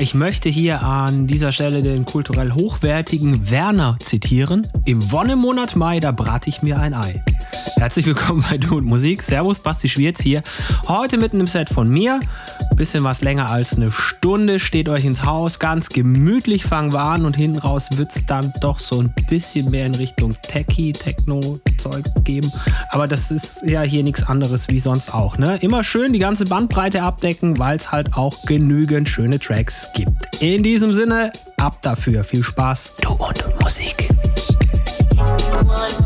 Ich möchte hier an dieser Stelle den kulturell hochwertigen Werner zitieren. Im Wonnemonat Mai, da brate ich mir ein Ei. Herzlich willkommen bei Du und Musik. Servus, Basti Schwierz hier. Heute mitten im Set von mir. Bisschen was länger als eine Stunde steht euch ins Haus. Ganz gemütlich fangen wir an und hinten raus wird es dann doch so ein bisschen mehr in Richtung Techie, Techno-Zeug geben. Aber das ist ja hier nichts anderes wie sonst auch. Ne? Immer schön die ganze Bandbreite abdecken, weil es halt auch genügend schöne Tracks gibt. In diesem Sinne, ab dafür. Viel Spaß. Du und Musik. please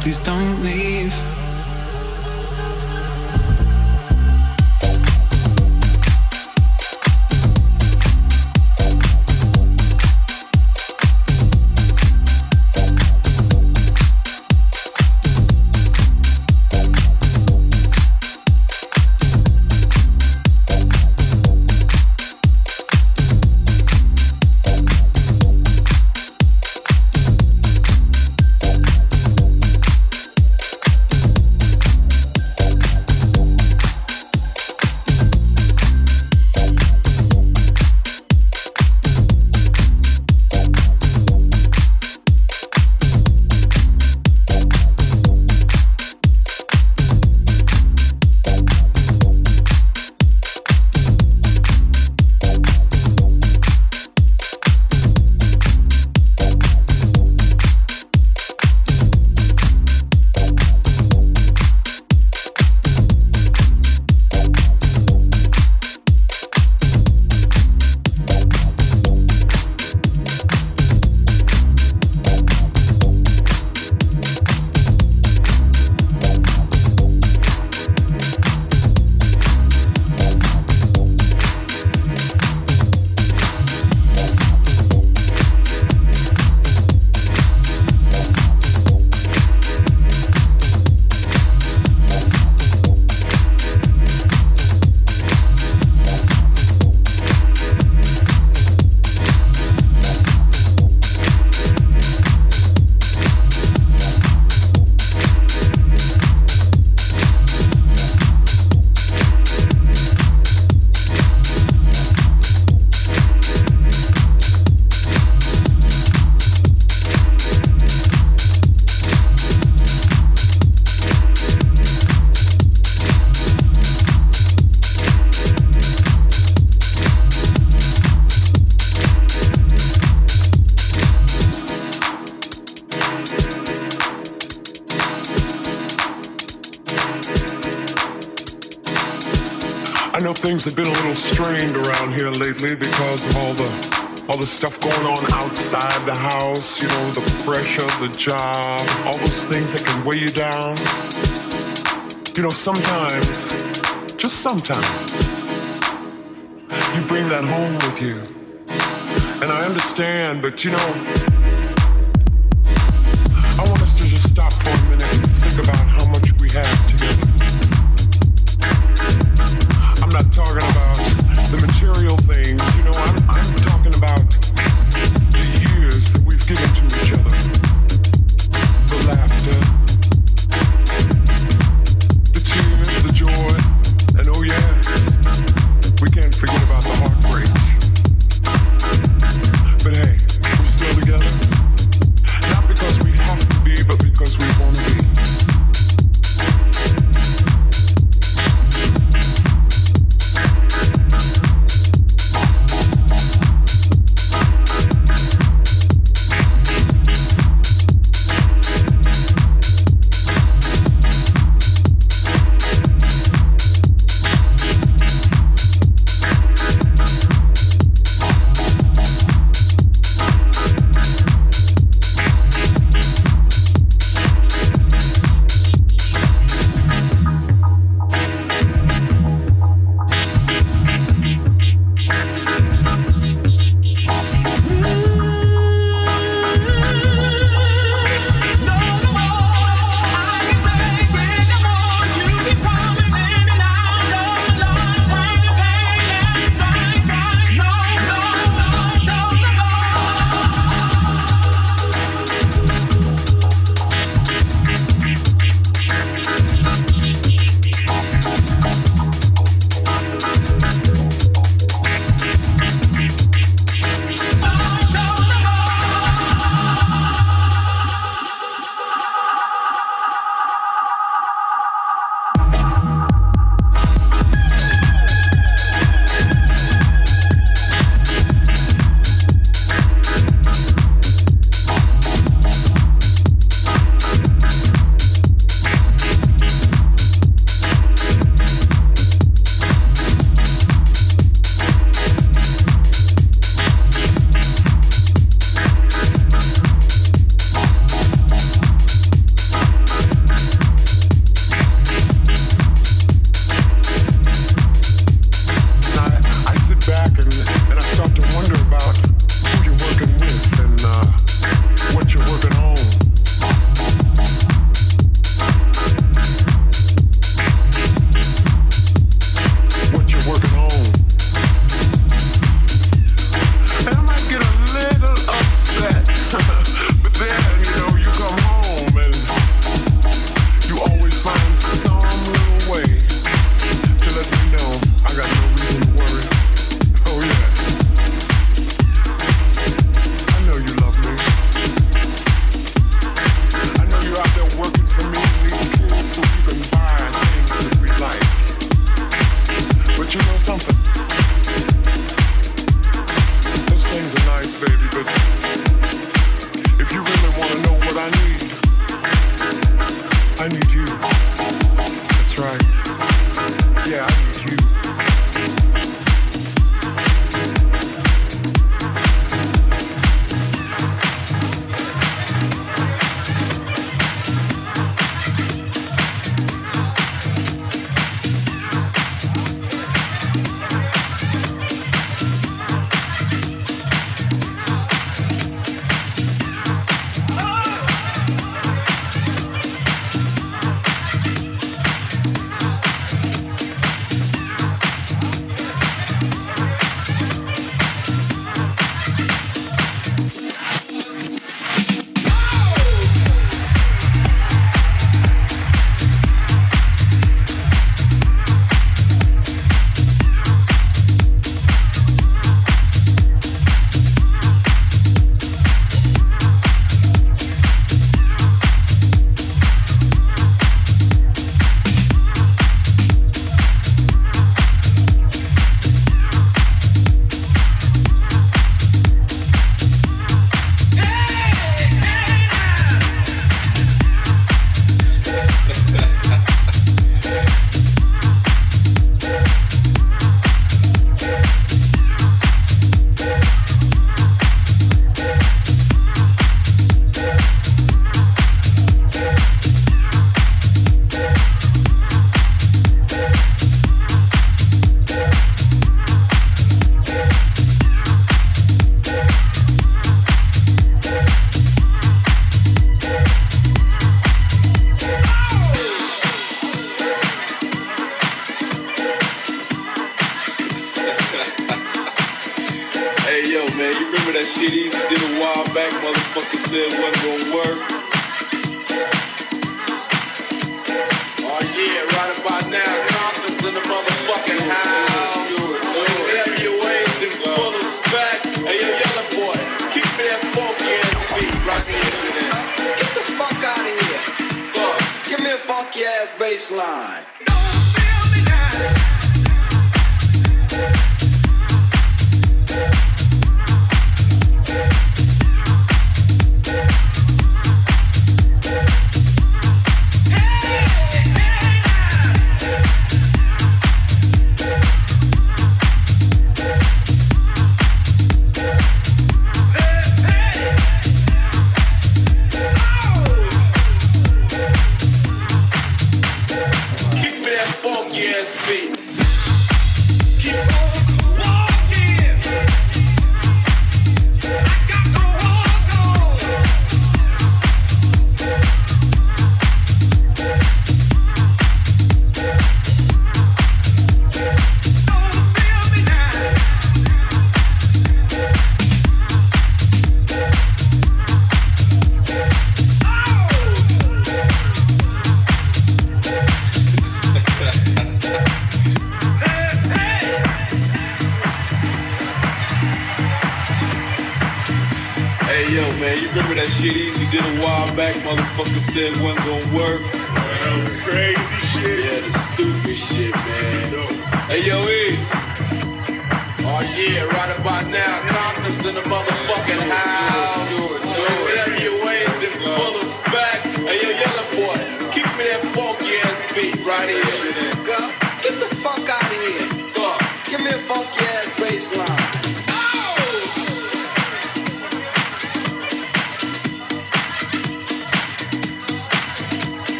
please don't things have been a little strained around here lately because of all the all the stuff going on outside the house, you know, the pressure, the job, all those things that can weigh you down. You know, sometimes, just sometimes, you bring that home with you. And I understand, but you know,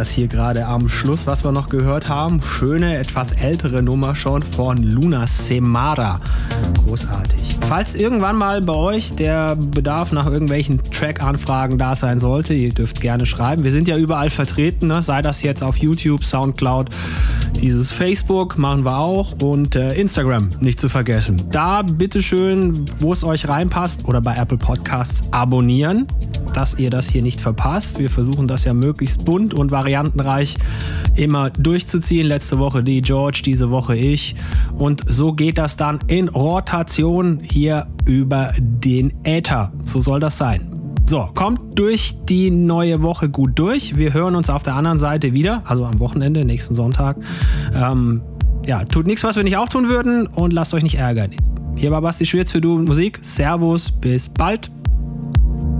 das hier gerade am Schluss, was wir noch gehört haben. Schöne, etwas ältere Nummer schon von Luna Semara. Großartig. Falls irgendwann mal bei euch der Bedarf nach irgendwelchen Track-Anfragen da sein sollte, ihr dürft gerne schreiben. Wir sind ja überall vertreten, ne? sei das jetzt auf YouTube, Soundcloud, dieses Facebook machen wir auch und äh, Instagram nicht zu vergessen. Da bitteschön, wo es euch reinpasst oder bei Apple Podcasts abonnieren dass ihr das hier nicht verpasst. Wir versuchen das ja möglichst bunt und variantenreich immer durchzuziehen. Letzte Woche die George, diese Woche ich. Und so geht das dann in Rotation hier über den Äther. So soll das sein. So, kommt durch die neue Woche gut durch. Wir hören uns auf der anderen Seite wieder, also am Wochenende, nächsten Sonntag. Ähm, ja, tut nichts, was wir nicht auch tun würden und lasst euch nicht ärgern. Hier war Basti Schwitz für Du Musik. Servus, bis bald.